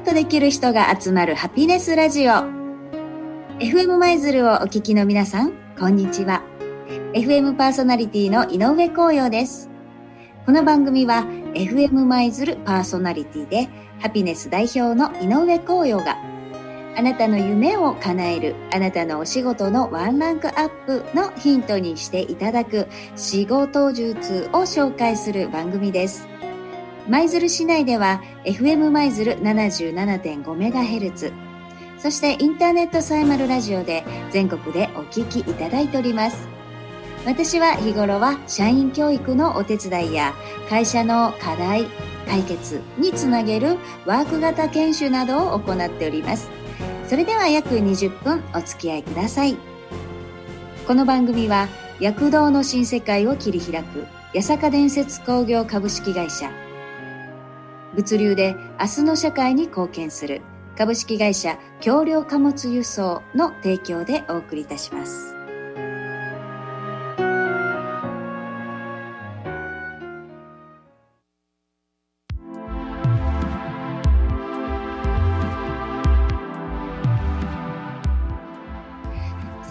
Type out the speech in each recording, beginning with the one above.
っとできる人が集まるハピネスラジオ。FM 舞鶴をお聞きの皆さんこんにちは。FM パーソナリティの井上光陽です。この番組は FM 舞鶴パーソナリティでハピネス代表の井上光陽があなたの夢を叶えるあなたのお仕事のワンランクアップのヒントにしていただく仕事術を紹介する番組です。舞鶴市内では FM 舞鶴 77.5MHz そしてインターネットサイマルラジオで全国でお聞きいただいております。私は日頃は社員教育のお手伝いや会社の課題解決につなげるワーク型研修などを行っております。それでは約20分お付き合いください。この番組は躍動の新世界を切り開く八坂伝説工業株式会社物流で明日の社会に貢献する株式会社橋梁貨物輸送の提供でお送りいたします。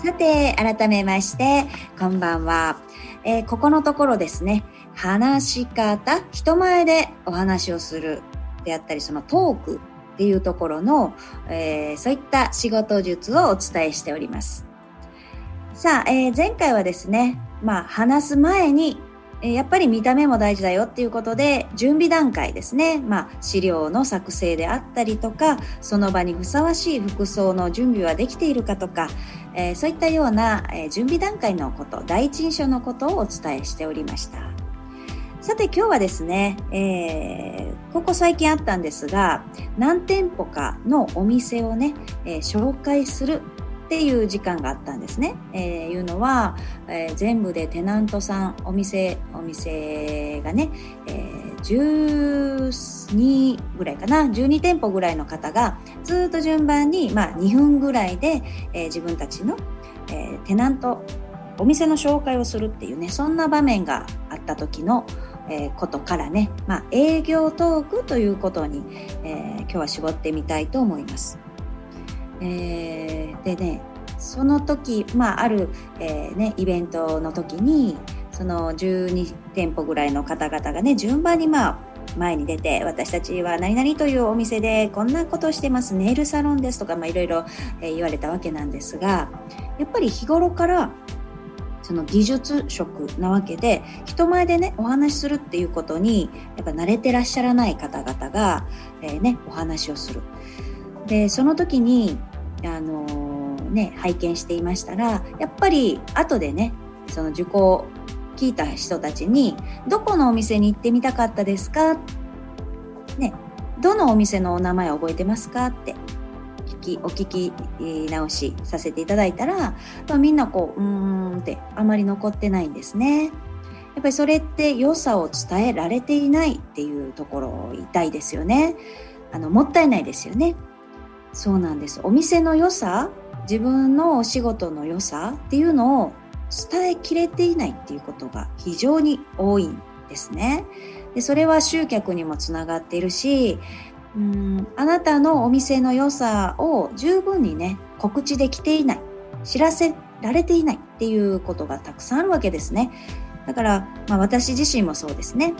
さて、改めまして、こんばんは。えー、ここのところですね、話し方、人前でお話をするであったり、そのトークっていうところの、えー、そういった仕事術をお伝えしております。さあ、えー、前回はですね、まあ、話す前に、えやっぱり見た目も大事だよっていうことで、準備段階ですね。まあ、資料の作成であったりとか、その場にふさわしい服装の準備はできているかとか、え、そういったような、え、準備段階のこと、第一印象のことをお伝えしておりました。さて今日はですね、えー、ここ最近あったんですが、何店舗かのお店をね、えー、紹介するっていう時間があったんですね。えー、いうのは、えー、全部でテナントさん、お店、お店がね、えー、12ぐらいかな、12店舗ぐらいの方がずっと順番に、まあ、2分ぐらいで、えー、自分たちの、えー、テナント、お店の紹介をするっていうね、そんな場面があった時の、えことからね、まあ、営業トークということに、えー、今日は絞ってみたいと思います。えー、でね、その時、まあ、ある、えー、ね、イベントの時に、その12店舗ぐらいの方々がね、順番にまあ、前に出て、私たちは何々というお店でこんなことをしてます、ネイルサロンですとか、まあ、いろいろ、え言われたわけなんですが、やっぱり日頃からその技術職なわけで人前でねお話しするっていうことにやっぱ慣れてらっしゃらない方々が、えー、ねお話をする。でその時にあのー、ね拝見していましたらやっぱり後でねその受講聞いた人たちにどこのお店に行ってみたかったですか？ねどのお店のお名前覚えてますか？ってき、お聞き直しさせていただいたら、まあ、みんなこう、うーんってあまり残ってないんですね。やっぱりそれって良さを伝えられていないっていうところ痛いですよね。あの、もったいないですよね。そうなんです。お店の良さ、自分のお仕事の良さっていうのを伝えきれていないっていうことが非常に多いんですね。でそれは集客にもつながっているし、うん。あなたのお店の良さを十分にね告知できていない知らせられていないっていうことがたくさんあるわけですね。だから、まあ、私自身もそうですね、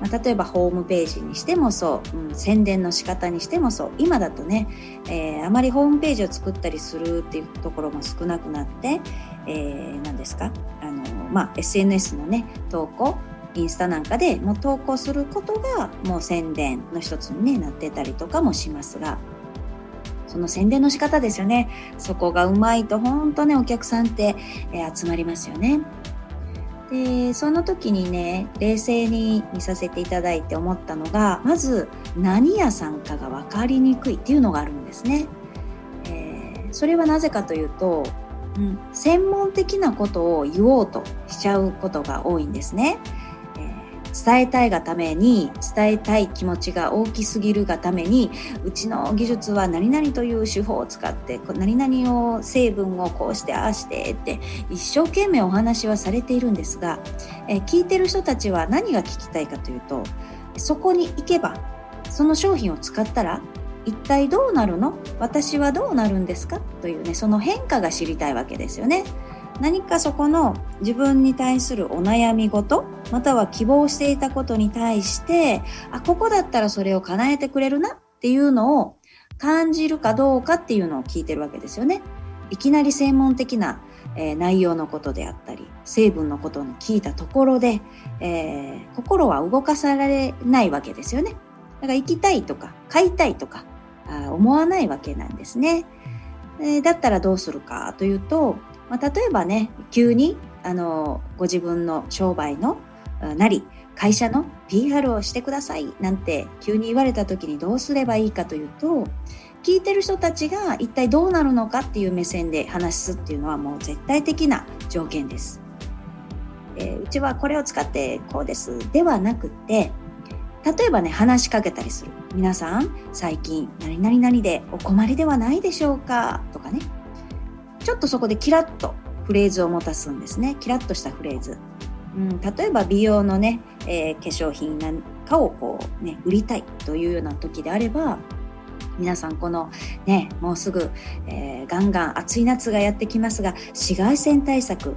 まあ、例えばホームページにしてもそう、うん、宣伝の仕方にしてもそう。今だとね、えー、あまりホームページを作ったりするっていうところも少なくなって、えー、何ですか？あの、まあ、SNS のね投稿インスタなんかでもう投稿することがもう宣伝の一つに、ね、なってたりとかもしますが。その宣伝の仕方ですよね。そこがうまいと本当ねお客さんって、えー、集まりますよね。でその時にね冷静に見させていただいて思ったのがまず何屋さんかが分かりにくいっていうのがあるんですね、えー、それはなぜかというとうん、専門的なことを言おうとしちゃうことが多いんですね。伝えたいがために伝えたい気持ちが大きすぎるがためにうちの技術は何々という手法を使って何々を成分をこうしてああしてって一生懸命お話はされているんですが、え聞いてる人たちは何が聞きたいかというとそこに行けばその商品を使ったら一体どうなるの？私はどうなるんですか？というねその変化が知りたいわけですよね。何かそこの自分に対するお悩み事または希望していたことに対してあここだったらそれを叶えてくれるなっていうのを感じるかどうかっていうのを聞いてるわけですよねいきなり専門的な、えー、内容のことであったり成分のことに聞いたところで、えー、心は動かされないわけですよねだから行きたいとか買いたいとかあ思わないわけなんですね。えー、だったらどうするかというと、まあ、例えばね急にあのご自分の商売のなり会社の PR をしてくださいなんて急に言われた時にどうすればいいかというと聞いてる人たちが一体どうなるのかっていう目線で話すっていうのはもう絶対的な条件です。えー、うちはこれを使ってこうですではなくて例えばね話しかけたりする皆さん最近何々々でお困りではないでしょうかとかねちょっとそこでキラッとフレーズを持たすんですね。キラッとしたフレーズ、うん、例えば美容のね、えー、化粧品なんかをこうね売りたいというような時であれば皆さんこのねもうすぐ、えー、ガンガン暑い夏がやってきますが紫外線対策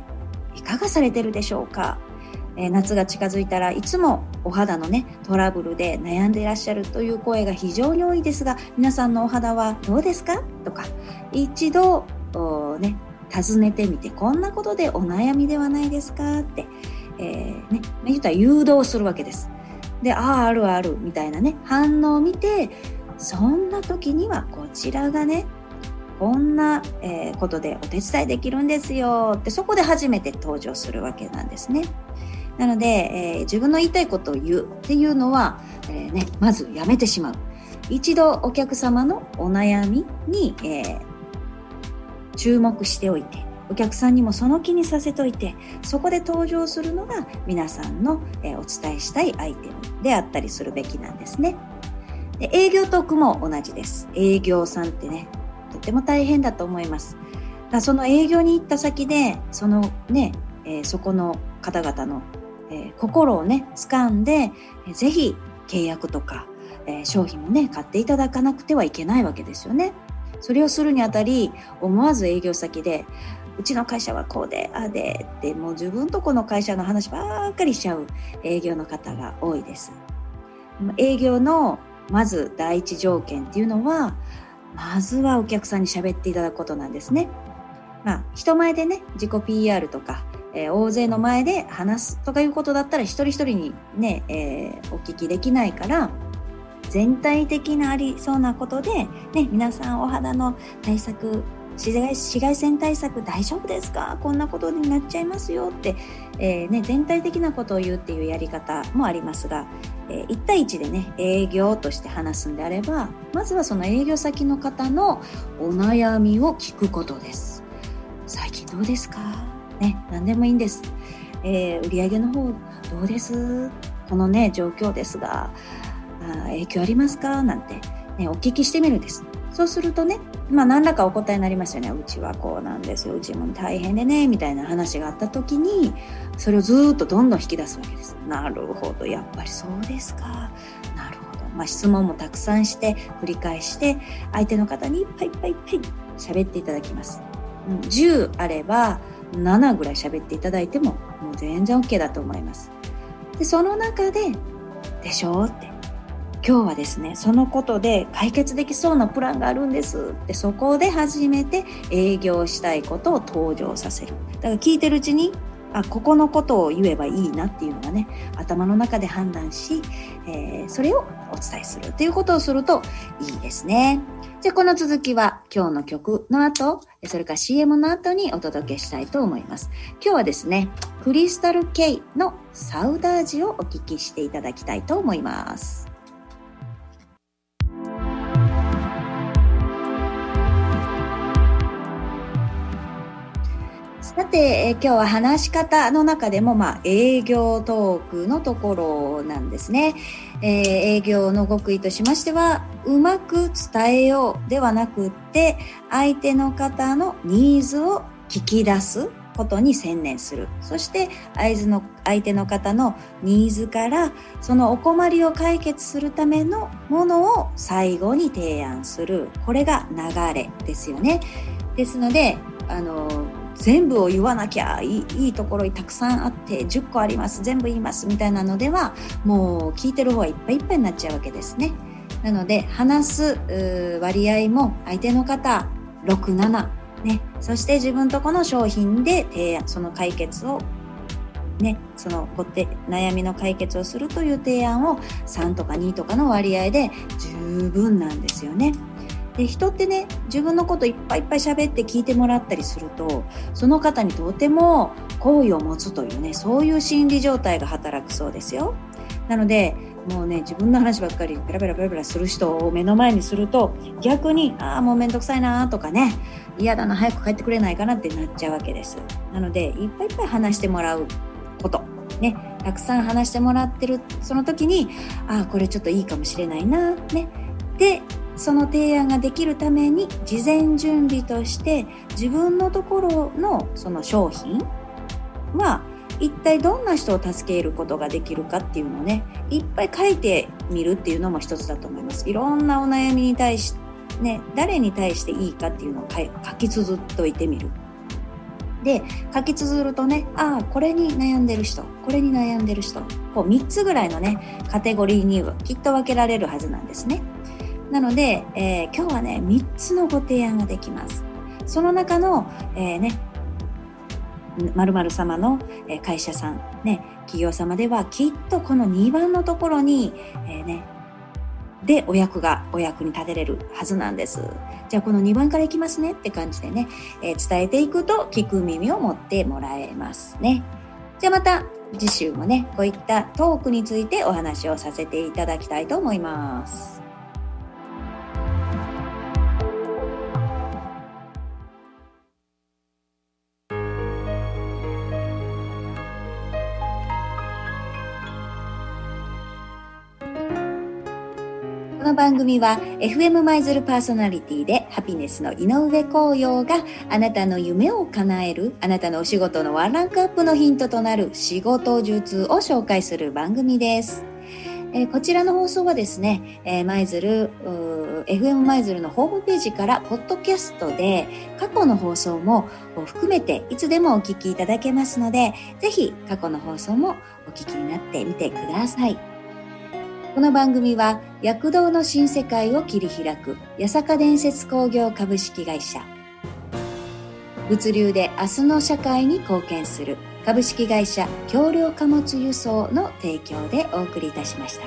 いかがされてるでしょうか？え夏が近づいたらいつもお肌のねトラブルで悩んでいらっしゃるという声が非常に多いですが皆さんのお肌はどうですか？とか一度ね尋ねてみてこんなことでお悩みではないですかって、えー、ね言ったら誘導するわけです。であああるあるみたいなね反応を見てそんな時にはこちらがねこんな、えことでお手伝いできるんですよってそこで初めて登場するわけなんですね。なので、えー、自分の言いたいことを言うっていうのは、えー、ね、まずやめてしまう。一度お客様のお悩みに、えー、注目しておいて、お客さんにもその気にさせといて、そこで登場するのが皆さんの、えお伝えしたいアイテムであったりするべきなんですね。で営業トークも同じです。営業さんってね、とても大変だと思います。だその営業に行った先で、そのね、えー、そこの方々のえー、心をね掴んで、えー、ぜひ契約とか、え、商品もね買っていただかなくてはいけないわけですよね。それをするにあたり思わず営業先でうちの会社はこうでああでってもう自分とこの会社の話ばっかりしちゃう営業の方が多いです。営業のまず第一条件っていうのはまずはお客さんに喋っていただくことなんですね。まあ、人前でね自己 PR とかえー、大勢の前で話すとかいうことだったら一人一人にね、えー、お聞きできないから全体的なありそうなことで、ね、皆さんお肌の対策紫外線対策大丈夫ですか？こんなことになっちゃいますよって、えー、ね、全体的なことを言うっていうやり方もありますが、えー、1対1でね営業として話すんであればまずはその営業先の方のお悩みを聞くことです。最近どうですか？ね、何でもいいんです。えー、売上の方どうです？このね、状況ですが、あ影響ありますか？なんて、ね、お聞きしてみるんです。そうするとね、まあ何らかお答えになりますよね。うちはこうなんですよ。うちも大変でね、みたいな話があった時に、それをずっとどんどん引き出すわけです。なるほど。やっぱりそうですか。なるほど。まあ質問もたくさんして、繰り返して、相手の方にいっぱいいっぱいいっぱい喋っていただきます。10あれば、7ぐらい喋っていただいてももう全然 OK だと思います。で、その中で、でしょって。今日はですね、そのことで解決できそうなプランがあるんですって、そこで初めて営業したいことを登場させる。だから聞いてるうちに、あ、ここのことを言えばいいなっていうのがね、頭の中で判断し、えー、それをお伝えするっていうことをするといいですね。じゃあこの続きは今日の曲の後、それから CM の後にお届けしたいと思います。今日はですね、クリスタル K のサウダージをお聞きしていただきたいと思います。て、え今日は話し方の中でも、まあ、営業トークのところなんですね。えー、営業の極意としましては、うまく伝えようではなくって、相手の方のニーズを聞き出すことに専念する。そして相手の相手の方のニーズからそのお困りを解決するためのものを最後に提案する。これが流れですよね。ですのであの全部を言わなきゃいいいいところにたくさんあって10個あります全部言いますみたいなのではもう聞いてる方はいっぱいいっぱいになっちゃうわけですね。なので話す割合も相手の方67ね。そして自分とこの商品で提案その解決をね、その悩みの解決をするという提案を3とか2とかの割合で十分なんですよね。で人ってね自分のこといっぱいいっぱい喋って聞いてもらったりするとその方にとても好意を持つというねそういう心理状態が働くそうですよ。なのでもうね自分の話ばっかりペラペラペラペラする人を目の前にすると逆にああもうめんどくさいなとかね嫌だな早く帰ってくれないかなってなっちゃうわけです。なのでいっぱいいっぱい話してもらうこと。ねたくさん話してもらってるその時にああこれちょっといいかもしれないなね。でその提案ができるために事前準備として自分のところのその商品は一体どんな人を助けることができるかっていうのをねいっぱい書いてみるっていうのも一つだと思います。いろんなお悩みに対してね誰に対していいかっていうのを書き綴っといてみる。で書き綴るとねああこれに悩んでる人これに悩んでる人こう3つぐらいのねカテゴリーにきっと分けられるはずなんですね。なので、えー、今日はね、3つのご提案ができます。その中の、えー、ね、〇〇様の会社さん、ね、企業様ではきっとこの2番のところに、えー、ね、でお役がお役に立てれるはずなんです。じゃあこの2番からいきますねって感じでね、えー、伝えていくと聞く耳を持ってもらえますね。じゃあまた次週もね、こういったトークについてお話をさせていただきたいと思います。の番組は FM 舞鶴パーソナリティでハピネスの井上光陽があなたの夢を叶えるあなたのお仕事のワンランクアップのヒントとなる仕事術を紹介する番組です。えー、こちらの放送はですね、えー、舞鶴、FM 舞鶴のホームページからポッドキャストで過去の放送も含めていつでもお聞きいただけますので、ぜひ過去の放送もお聞きになってみてください。この番組は躍動の新世界を切り開く八坂伝説工業株式会社。物流で明日の社会に貢献する株式会社橋梁貨物輸送の提供でお送りいたしました。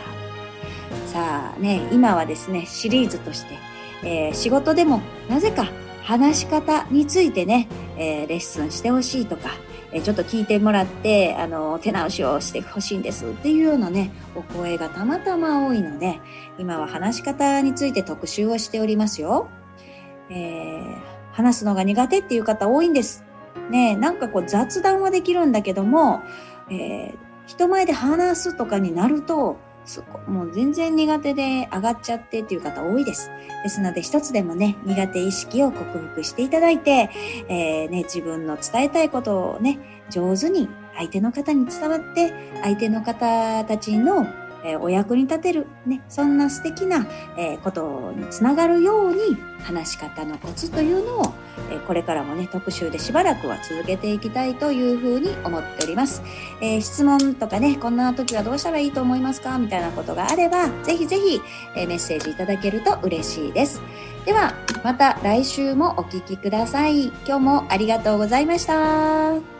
さあね今はですねシリーズとして、えー、仕事でもなぜか話し方についてね、えー、レッスンしてほしいとかえちょっと聞いてもらって、あの、手直しをしてほしいんですっていうようなね、お声がたまたま多いので、今は話し方について特集をしておりますよ。えー、話すのが苦手っていう方多いんです。ねなんかこう雑談はできるんだけども、えー、人前で話すとかになると、そこ、もう全然苦手で上がっちゃってっていう方多いです。ですので一つでもね、苦手意識を克服していただいて、えー、ね、自分の伝えたいことをね、上手に相手の方に伝わって、相手の方たちのえお役に立てる、ね、そんな素敵な、えことにつながるように話し方のコツというのを、えこれからもね、特集でしばらくは続けていきたいというふうに思っております。え、質問とかね、こんな時はどうしたらいいと思いますか？みたいなことがあれば、ぜひぜひ、えメッセージいただけると嬉しいです。では、また来週もお聴きください。今日もありがとうございました。